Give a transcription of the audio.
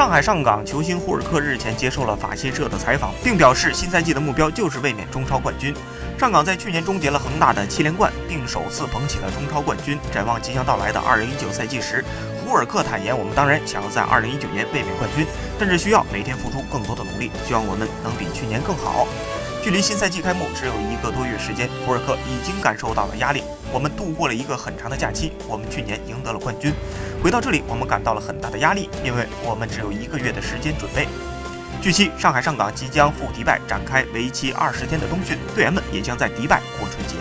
上海上港球星胡尔克日前接受了法新社的采访，并表示新赛季的目标就是卫冕中超冠军。上港在去年终结了恒大的七连冠，并首次捧起了中超冠军。展望即将到来的2019赛季时，胡尔克坦言：“我们当然想要在2019年卫冕冠军，但是需要每天付出更多的努力，希望我们能比去年更好。”距离新赛季开幕只有一个多月时间，胡尔克已经感受到了压力。我们度过了一个很长的假期，我们去年赢得了冠军。回到这里，我们感到了很大的压力，因为我们只有一个月的时间准备。据悉，上海上港即将赴迪拜展开为期二十天的冬训，队员们也将在迪拜过春节。